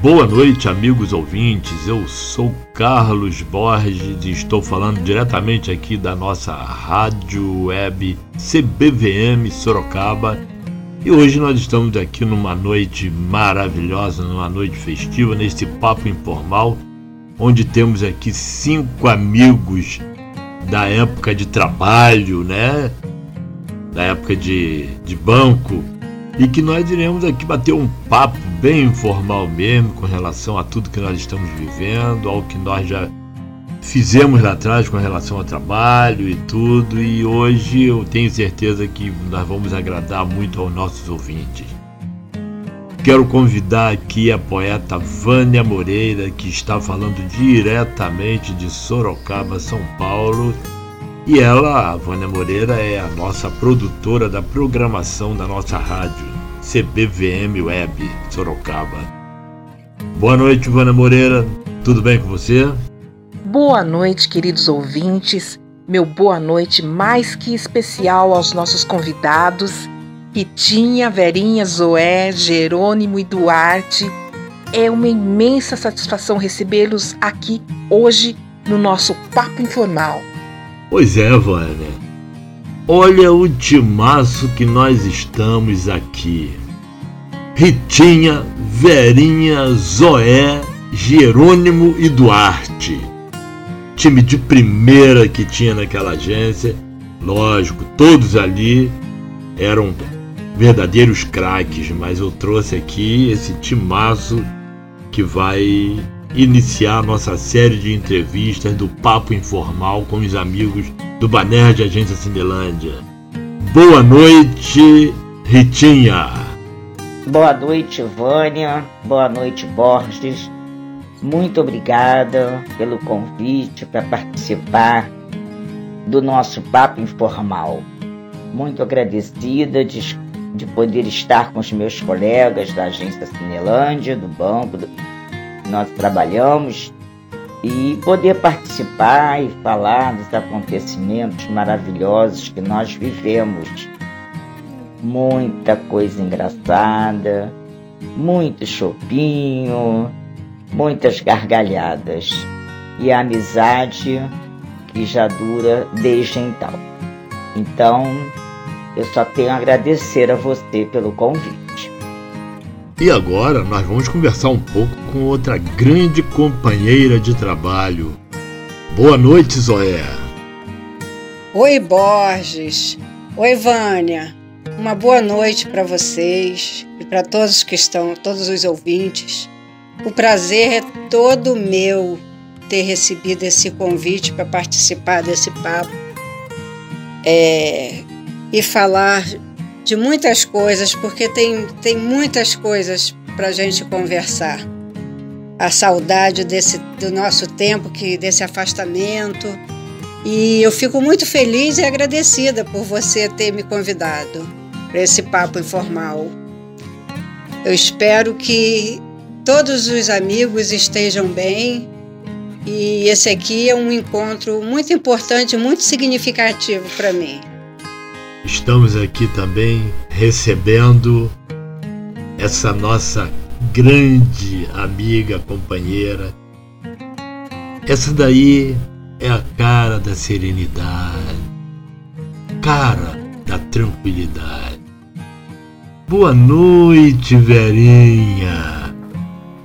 Boa noite, amigos ouvintes. Eu sou Carlos Borges e estou falando diretamente aqui da nossa rádio web CBVM Sorocaba. E hoje nós estamos aqui numa noite maravilhosa, numa noite festiva, nesse papo informal, onde temos aqui cinco amigos da época de trabalho, né? Da época de, de banco e que nós iremos aqui bater um papo bem informal mesmo com relação a tudo que nós estamos vivendo, ao que nós já fizemos lá atrás com relação ao trabalho e tudo, e hoje eu tenho certeza que nós vamos agradar muito aos nossos ouvintes. Quero convidar aqui a poeta Vânia Moreira, que está falando diretamente de Sorocaba, São Paulo, e ela, a Vânia Moreira, é a nossa produtora da programação da nossa rádio, CBVM Web Sorocaba. Boa noite, Vânia Moreira. Tudo bem com você? Boa noite, queridos ouvintes. Meu boa noite mais que especial aos nossos convidados, Ritinha, Verinha, Zoé, Jerônimo e Duarte. É uma imensa satisfação recebê-los aqui hoje no nosso Papo Informal. Pois é, Vânia. Olha o timaço que nós estamos aqui. Ritinha, Verinha, Zoé, Jerônimo e Duarte. Time de primeira que tinha naquela agência. Lógico, todos ali eram verdadeiros craques, mas eu trouxe aqui esse timaço que vai iniciar nossa série de entrevistas do Papo Informal com os amigos do Baner de Agência Cinelândia. Boa noite, Ritinha. Boa noite, Vânia. Boa noite, Borges. Muito obrigada pelo convite para participar do nosso Papo Informal. Muito agradecida de, de poder estar com os meus colegas da Agência Cinelândia, do Banco, do, nós trabalhamos e poder participar e falar dos acontecimentos maravilhosos que nós vivemos. Muita coisa engraçada, muito chopinho, muitas gargalhadas e a amizade que já dura desde então. Então, eu só tenho a agradecer a você pelo convite. E agora nós vamos conversar um pouco com outra grande companheira de trabalho. Boa noite, Zoé. Oi, Borges. Oi, Vânia. Uma boa noite para vocês e para todos que estão, todos os ouvintes. O prazer é todo meu ter recebido esse convite para participar desse papo é, e falar de muitas coisas, porque tem, tem muitas coisas para a gente conversar. A saudade desse, do nosso tempo, que desse afastamento. E eu fico muito feliz e agradecida por você ter me convidado para esse papo informal. Eu espero que todos os amigos estejam bem e esse aqui é um encontro muito importante, muito significativo para mim. Estamos aqui também recebendo essa nossa grande amiga, companheira. Essa daí é a cara da serenidade, cara da tranquilidade. Boa noite, Verinha.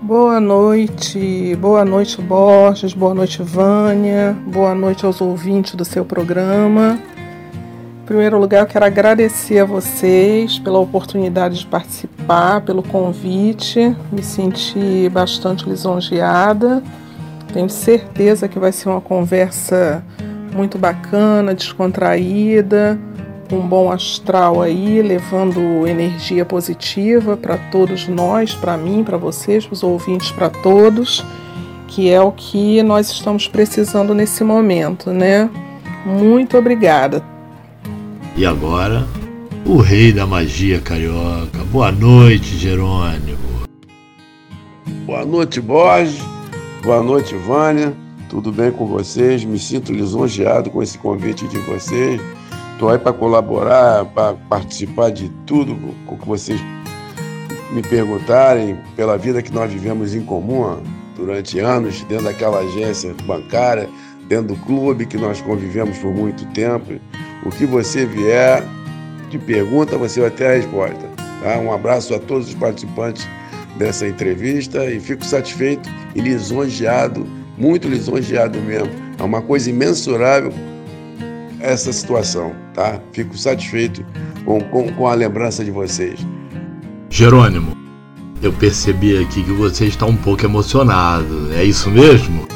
Boa noite, boa noite, Borges, boa noite, Vânia, boa noite aos ouvintes do seu programa. Em primeiro lugar, eu quero agradecer a vocês pela oportunidade de participar, pelo convite. Me senti bastante lisonjeada. Tenho certeza que vai ser uma conversa muito bacana, descontraída, com um bom astral aí, levando energia positiva para todos nós, para mim, para vocês, para os ouvintes, para todos, que é o que nós estamos precisando nesse momento, né? Muito obrigada. E agora, o rei da magia carioca. Boa noite, Jerônimo. Boa noite, Borges. Boa noite, Vânia. Tudo bem com vocês? Me sinto lisonjeado com esse convite de vocês. Estou aí para colaborar, para participar de tudo com que vocês me perguntarem pela vida que nós vivemos em comum durante anos, dentro daquela agência bancária, dentro do clube que nós convivemos por muito tempo, o que você vier de pergunta, você vai ter a resposta. Tá? Um abraço a todos os participantes dessa entrevista e fico satisfeito e lisonjeado, muito lisonjeado mesmo. É uma coisa imensurável essa situação, tá? Fico satisfeito com, com, com a lembrança de vocês. Jerônimo, eu percebi aqui que você está um pouco emocionado, é isso mesmo?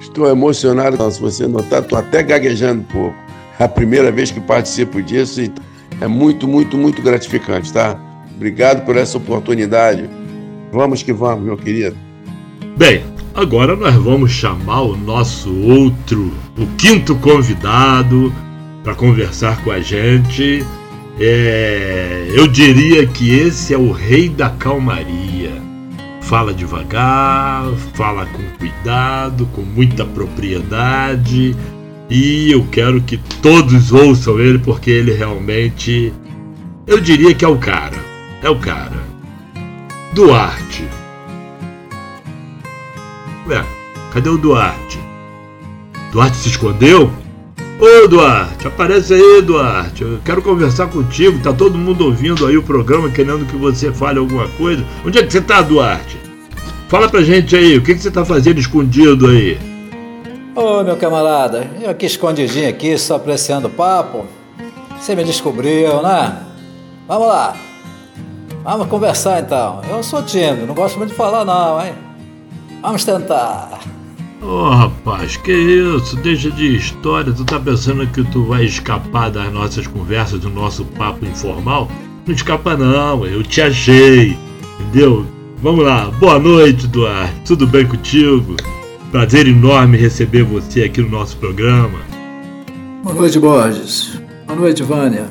Estou emocionado, se você notar, estou até gaguejando um pouco. É a primeira vez que participo disso e é muito, muito, muito gratificante, tá? Obrigado por essa oportunidade. Vamos que vamos, meu querido. Bem, agora nós vamos chamar o nosso outro, o quinto convidado, para conversar com a gente. É, eu diria que esse é o rei da calmaria. Fala devagar, fala com cuidado, com muita propriedade. E eu quero que todos ouçam ele porque ele realmente. Eu diria que é o cara. É o cara. Duarte. Ué, cadê o Duarte? Duarte se escondeu? Ô Duarte, aparece aí, Duarte. Eu quero conversar contigo. Tá todo mundo ouvindo aí o programa, querendo que você fale alguma coisa. Onde é que você tá, Duarte? Fala pra gente aí, o que, que você tá fazendo escondido aí? Ô meu camarada, eu aqui escondidinho aqui, só apreciando o papo. Você me descobriu, né? Vamos lá. Vamos conversar então. Eu sou tímido, não gosto muito de falar não, hein? Vamos tentar. Ô oh, rapaz, que isso? Deixa de história. Tu tá pensando que tu vai escapar das nossas conversas, do nosso papo informal? Não escapa não, eu te achei. Entendeu? Vamos lá. Boa noite, Duarte. Tudo bem contigo? Prazer enorme receber você aqui no nosso programa. Boa noite, Borges. Boa noite, Vânia.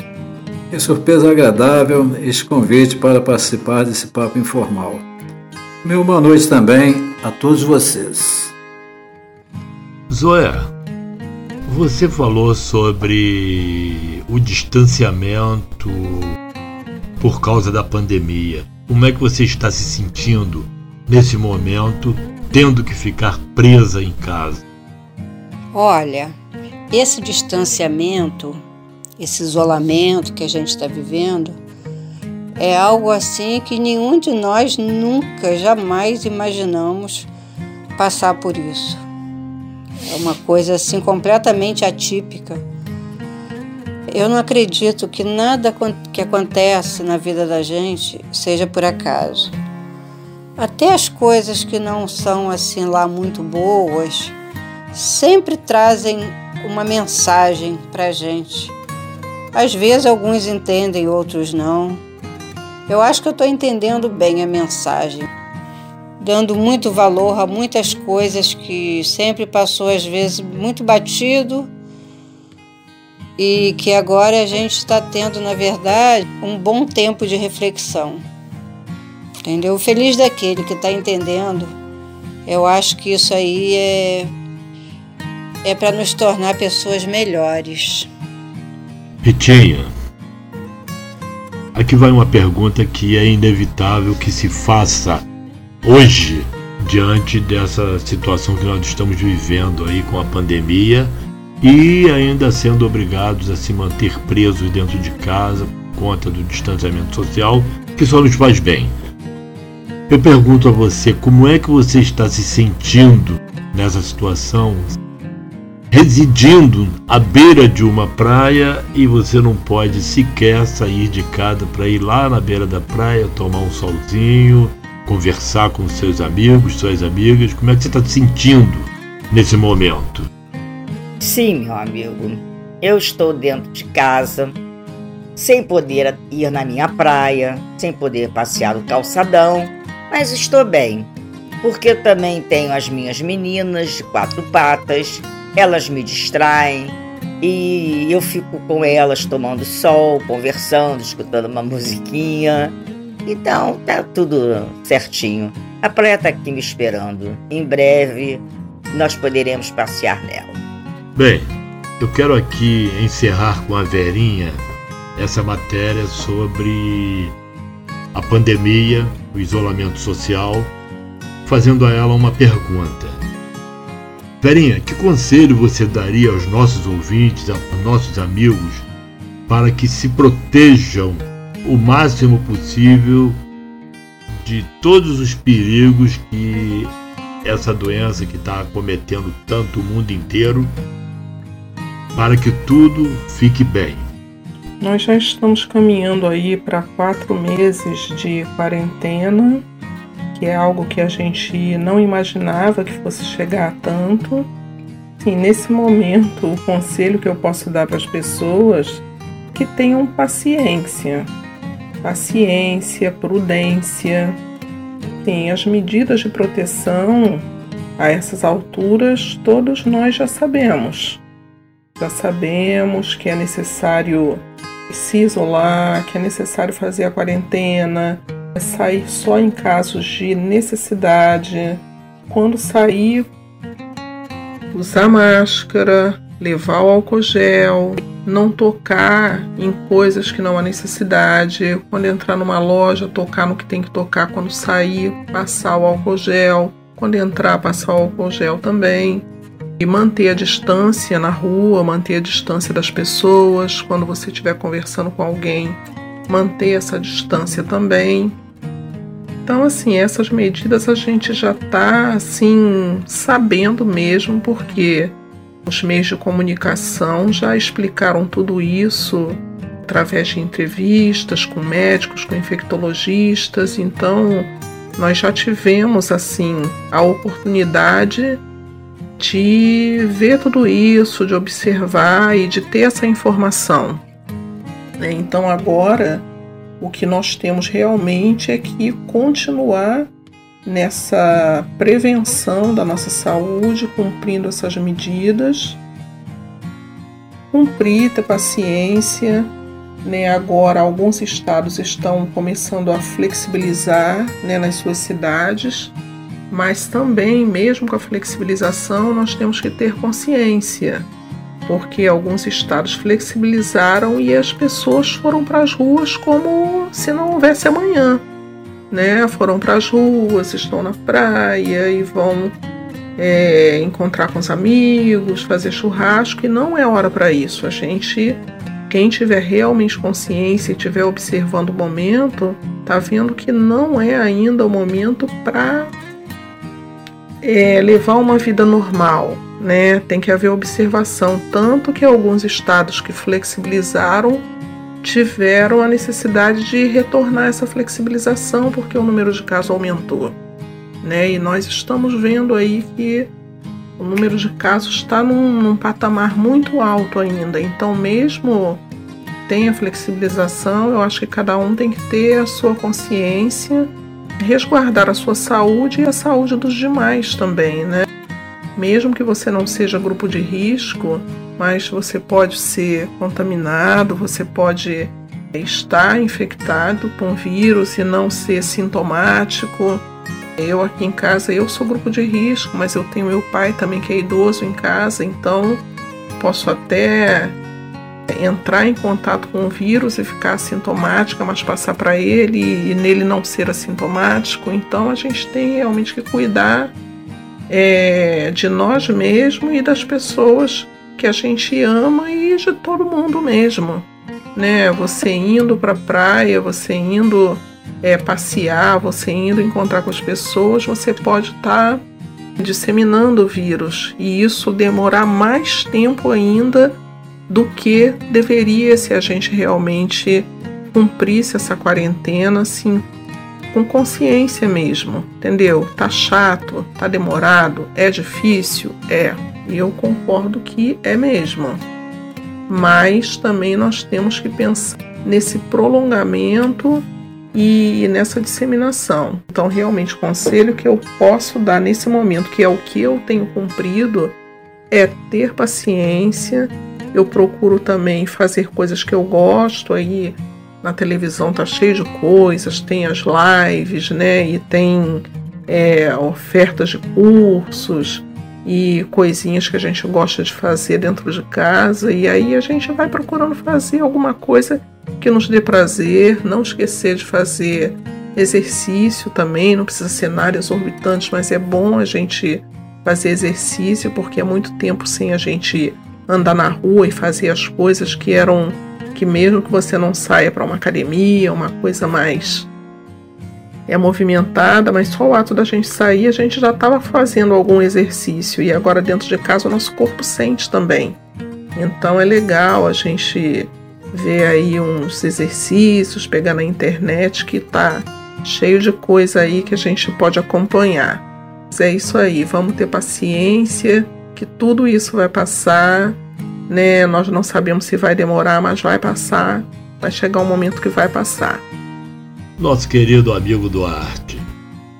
Que surpresa agradável este convite para participar desse papo informal. Meu boa noite também a todos vocês. Zoé, você falou sobre o distanciamento por causa da pandemia. Como é que você está se sentindo nesse momento, tendo que ficar presa em casa? Olha, esse distanciamento esse isolamento que a gente está vivendo, é algo assim que nenhum de nós nunca, jamais imaginamos passar por isso. É uma coisa assim completamente atípica. Eu não acredito que nada que acontece na vida da gente seja por acaso. Até as coisas que não são assim lá muito boas sempre trazem uma mensagem para gente às vezes alguns entendem, outros não. Eu acho que eu estou entendendo bem a mensagem, dando muito valor a muitas coisas que sempre passou às vezes muito batido e que agora a gente está tendo, na verdade, um bom tempo de reflexão. Entendeu? Feliz daquele que está entendendo. Eu acho que isso aí é, é para nos tornar pessoas melhores. Ritinha, aqui vai uma pergunta que é inevitável que se faça hoje, diante dessa situação que nós estamos vivendo aí com a pandemia e ainda sendo obrigados a se manter presos dentro de casa por conta do distanciamento social, que só nos faz bem. Eu pergunto a você, como é que você está se sentindo nessa situação? residindo à beira de uma praia e você não pode sequer sair de casa para ir lá na beira da praia, tomar um solzinho, conversar com seus amigos, suas amigas. Como é que você está se sentindo nesse momento? Sim, meu amigo. Eu estou dentro de casa, sem poder ir na minha praia, sem poder passear no calçadão, mas estou bem, porque também tenho as minhas meninas de quatro patas elas me distraem e eu fico com elas tomando sol, conversando, escutando uma musiquinha. Então tá tudo certinho. A praia tá aqui me esperando. Em breve nós poderemos passear nela. Bem, eu quero aqui encerrar com a Verinha essa matéria sobre a pandemia, o isolamento social, fazendo a ela uma pergunta. Verinha, que conselho você daria aos nossos ouvintes, aos nossos amigos, para que se protejam o máximo possível de todos os perigos que essa doença que está acometendo tanto o mundo inteiro, para que tudo fique bem? Nós já estamos caminhando aí para quatro meses de quarentena que é algo que a gente não imaginava que fosse chegar a tanto. Sim, nesse momento, o conselho que eu posso dar para as pessoas é que tenham paciência. Paciência, prudência. Sim, as medidas de proteção a essas alturas todos nós já sabemos. Já sabemos que é necessário se isolar, que é necessário fazer a quarentena, sair só em casos de necessidade. Quando sair, usar máscara, levar o álcool gel, não tocar em coisas que não há necessidade. Quando entrar numa loja, tocar no que tem que tocar. Quando sair, passar o álcool gel. Quando entrar, passar o álcool gel também. E manter a distância na rua, manter a distância das pessoas. Quando você estiver conversando com alguém, manter essa distância também. Então, assim, essas medidas a gente já está assim sabendo mesmo, porque os meios de comunicação já explicaram tudo isso através de entrevistas com médicos, com infectologistas. Então, nós já tivemos assim a oportunidade de ver tudo isso, de observar e de ter essa informação. Né? Então, agora o que nós temos realmente é que continuar nessa prevenção da nossa saúde, cumprindo essas medidas, cumprir, ter paciência. Né? Agora, alguns estados estão começando a flexibilizar né, nas suas cidades, mas também, mesmo com a flexibilização, nós temos que ter consciência porque alguns estados flexibilizaram e as pessoas foram para as ruas como se não houvesse amanhã, né? Foram para as ruas, estão na praia e vão é, encontrar com os amigos, fazer churrasco e não é hora para isso. A gente, quem tiver realmente consciência e estiver observando o momento, tá vendo que não é ainda o momento para é, levar uma vida normal, né? Tem que haver observação, tanto que alguns estados que flexibilizaram tiveram a necessidade de retornar essa flexibilização porque o número de casos aumentou, né? E nós estamos vendo aí que o número de casos está num, num patamar muito alto ainda. Então, mesmo tem a flexibilização, eu acho que cada um tem que ter a sua consciência, resguardar a sua saúde e a saúde dos demais também, né? mesmo que você não seja grupo de risco, mas você pode ser contaminado, você pode estar infectado com vírus e não ser sintomático. Eu aqui em casa, eu sou grupo de risco, mas eu tenho meu pai também que é idoso em casa, então posso até entrar em contato com o vírus e ficar assintomática, mas passar para ele e nele não ser assintomático. Então a gente tem realmente que cuidar é, de nós mesmos e das pessoas que a gente ama e de todo mundo mesmo. Né? Você indo para a praia, você indo é, passear, você indo encontrar com as pessoas, você pode estar tá disseminando o vírus e isso demorar mais tempo ainda do que deveria se a gente realmente cumprisse essa quarentena, assim, com consciência mesmo, entendeu? Tá chato, tá demorado, é difícil, é. E eu concordo que é mesmo. Mas também nós temos que pensar nesse prolongamento e nessa disseminação. Então, realmente, o conselho que eu posso dar nesse momento, que é o que eu tenho cumprido, é ter paciência. Eu procuro também fazer coisas que eu gosto aí na televisão tá cheio de coisas, tem as lives, né? E tem é, ofertas de cursos e coisinhas que a gente gosta de fazer dentro de casa. E aí a gente vai procurando fazer alguma coisa que nos dê prazer, não esquecer de fazer exercício também, não precisa ser nada exorbitante, mas é bom a gente fazer exercício porque é muito tempo sem a gente andar na rua e fazer as coisas que eram que mesmo que você não saia para uma academia, uma coisa mais é movimentada, mas só o ato da gente sair, a gente já estava fazendo algum exercício e agora dentro de casa o nosso corpo sente também. Então é legal a gente ver aí uns exercícios, pegar na internet que tá cheio de coisa aí que a gente pode acompanhar. Mas é isso aí, vamos ter paciência, que tudo isso vai passar, né? Nós não sabemos se vai demorar, mas vai passar. Vai chegar um momento que vai passar. Nosso querido amigo Duarte.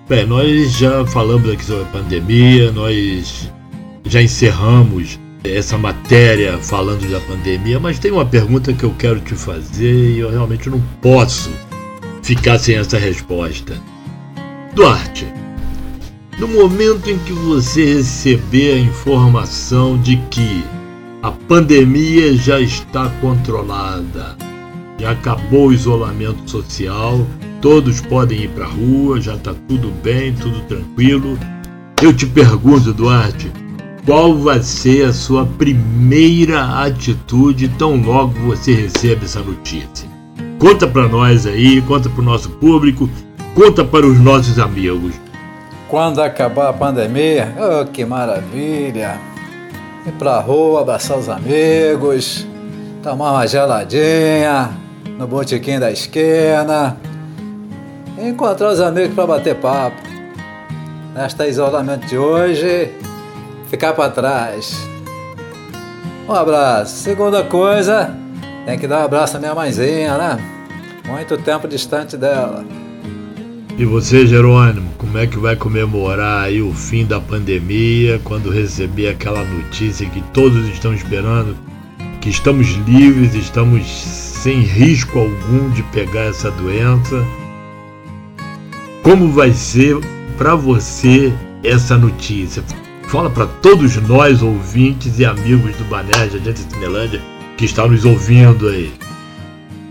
Bem, nós já falamos aqui sobre a pandemia, nós já encerramos essa matéria falando da pandemia, mas tem uma pergunta que eu quero te fazer e eu realmente não posso ficar sem essa resposta. Duarte, no momento em que você receber a informação de que a pandemia já está controlada, já acabou o isolamento social, todos podem ir para a rua, já está tudo bem, tudo tranquilo. Eu te pergunto, Duarte, qual vai ser a sua primeira atitude tão logo você recebe essa notícia? Conta para nós aí, conta para o nosso público, conta para os nossos amigos. Quando acabar a pandemia, oh, que maravilha! Ir pra rua, abraçar os amigos, tomar uma geladinha no botequim da esquina, encontrar os amigos para bater papo. Nesta isolamento de hoje, ficar para trás. Um abraço. Segunda coisa, tem que dar um abraço à minha mãezinha, né? Muito tempo distante dela. E você, Jerônimo, como é que vai comemorar aí o fim da pandemia quando receber aquela notícia que todos estão esperando, que estamos livres, estamos sem risco algum de pegar essa doença? Como vai ser para você essa notícia? Fala para todos nós, ouvintes e amigos do Banerja de Cinelândia, que estão nos ouvindo aí.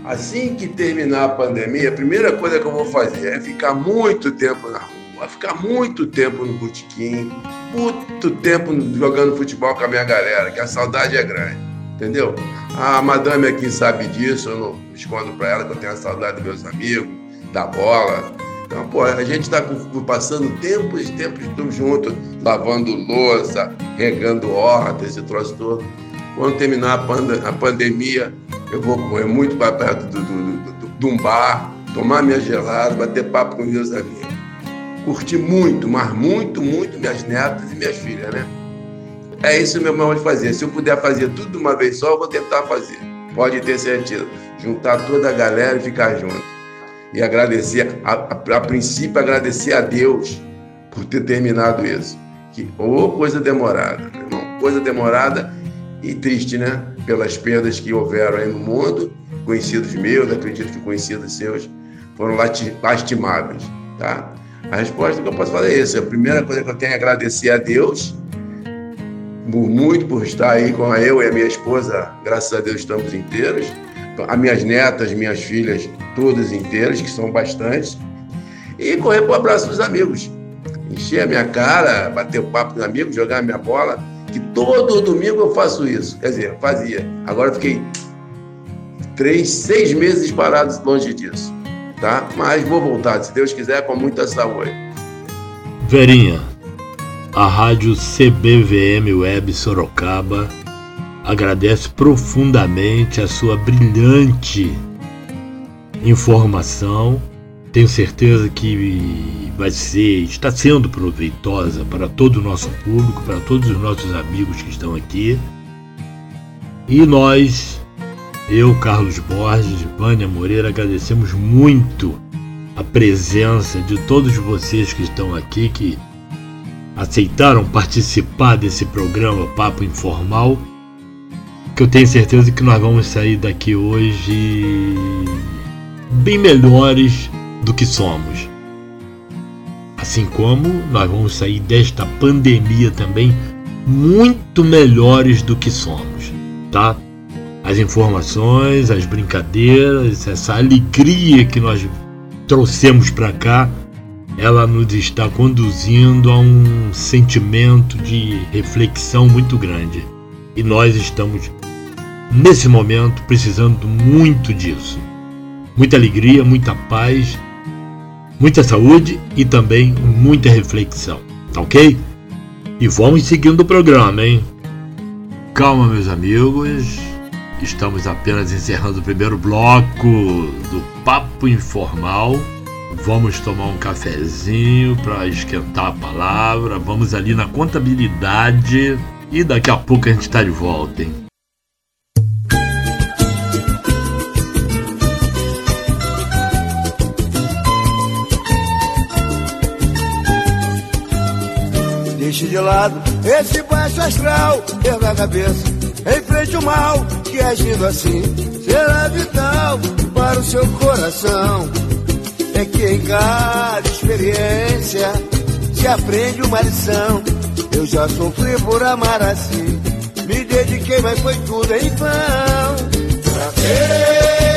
Assim que terminar a pandemia, a primeira coisa que eu vou fazer é ficar muito tempo na rua, ficar muito tempo no botequim, muito tempo jogando futebol com a minha galera, que a saudade é grande, entendeu? A madame aqui sabe disso, eu não escondo para ela que eu tenho a saudade dos meus amigos, da bola, então, pô, a gente está passando tempos e tempos tudo junto, lavando louça, regando hortas, esse troço todo. Quando terminar a, pand a pandemia, eu vou correr muito para perto do, do, do, de um bar, tomar minha gelada, bater papo com meus amigos. Curtir muito, mas muito, muito minhas netas e minhas filhas, né? É isso meu modo de fazer. Se eu puder fazer tudo de uma vez só, eu vou tentar fazer. Pode ter certeza. Juntar toda a galera e ficar junto e agradecer, a, a, a, princípio, agradecer a Deus por ter terminado isso. Que, ou coisa demorada, irmão, coisa demorada e triste, né? Pelas perdas que houveram aí no mundo, conhecidos meus, acredito que conhecidos seus, foram lastimáveis, tá? A resposta que eu posso falar é essa. A primeira coisa que eu tenho é agradecer a Deus por muito por estar aí com eu e a minha esposa. Graças a Deus estamos inteiros as minhas netas, minhas filhas, todas inteiras, que são bastantes, e correr para o abraço dos amigos. Encher a minha cara, bater o papo com os amigos, jogar a minha bola, que todo domingo eu faço isso. Quer dizer, fazia. Agora fiquei três, seis meses parados longe disso. Tá? Mas vou voltar, se Deus quiser, com muita saúde. Verinha, a rádio CBVM Web Sorocaba agradece profundamente a sua brilhante informação. Tenho certeza que vai ser, está sendo proveitosa para todo o nosso público, para todos os nossos amigos que estão aqui. E nós, eu, Carlos Borges, Vânia Moreira, agradecemos muito a presença de todos vocês que estão aqui, que aceitaram participar desse programa Papo Informal que eu tenho certeza que nós vamos sair daqui hoje bem melhores do que somos. Assim como nós vamos sair desta pandemia também muito melhores do que somos, tá? As informações, as brincadeiras, essa alegria que nós trouxemos para cá, ela nos está conduzindo a um sentimento de reflexão muito grande. E nós estamos, nesse momento, precisando muito disso. Muita alegria, muita paz, muita saúde e também muita reflexão. Tá ok? E vamos seguindo o programa, hein? Calma, meus amigos. Estamos apenas encerrando o primeiro bloco do Papo Informal. Vamos tomar um cafezinho para esquentar a palavra. Vamos ali na contabilidade e daqui a pouco a gente está de volta, hein? Deixe de lado esse baixo astral, erga a cabeça, enfrente o mal que agindo assim será vital para o seu coração. É que em cada experiência se aprende uma lição. Eu já sofri por amar assim, me dediquei, mas foi tudo em vão. Pra?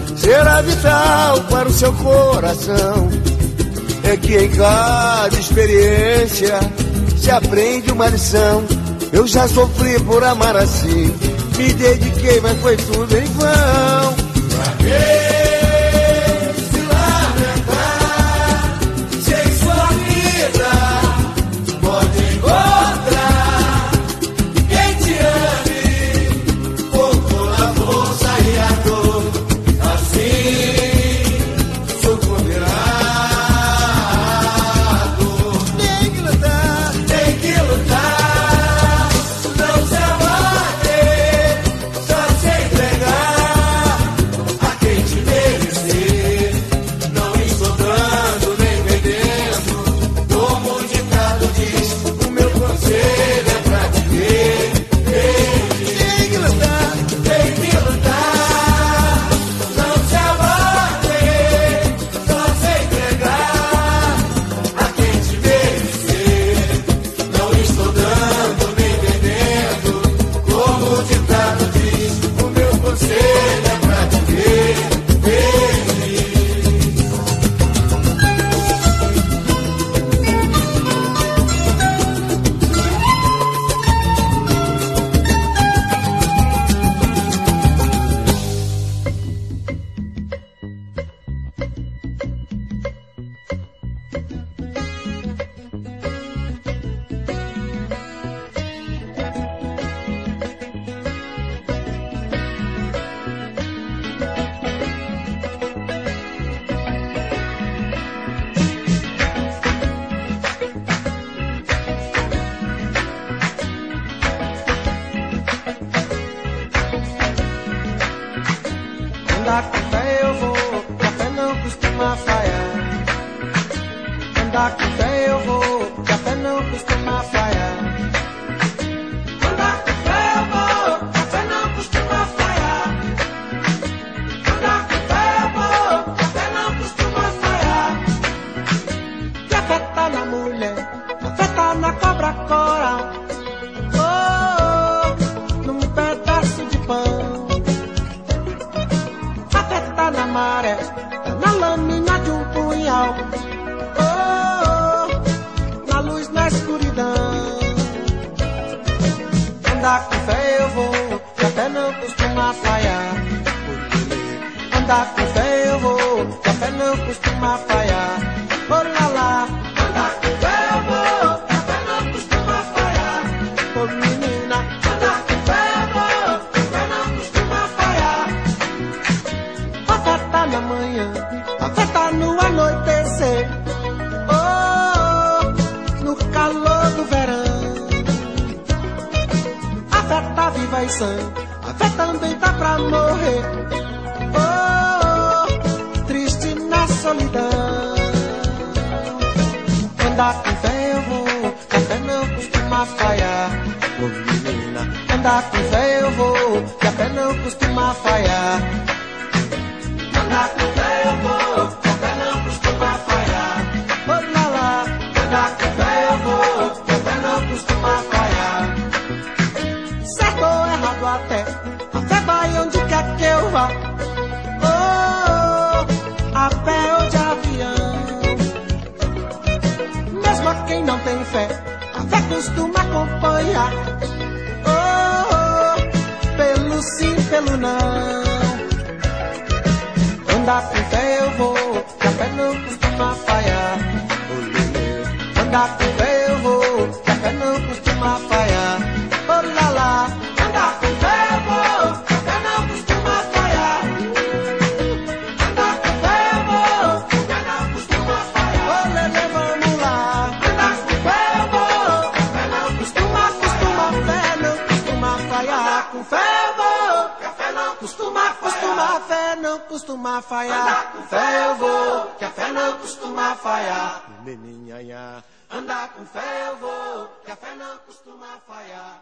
será vital para o seu coração. É que em cada experiência se aprende uma lição. Eu já sofri por amar assim, me dediquei, mas foi tudo em vão. Pra quê? Manhã, a tá no anoitecer. Oh, no calor do verão. A tá viva e sã, a fé também tá pra morrer. Oh, triste na solidão. Andar com fé eu vou, a fé não costuma falhar. Oh menina, andar com fé eu vou, que a fé não costuma falhar. Quem não tem fé, a fé costuma acompanhar. Oh, oh, pelo sim, pelo não. Andar com fé eu vou, que a fé não costuma falhar. Andar com fé costuma falhar. Com fé eu vou, que a fé não costuma falhar. Andar com fé eu vou, que a fé não costuma falhar.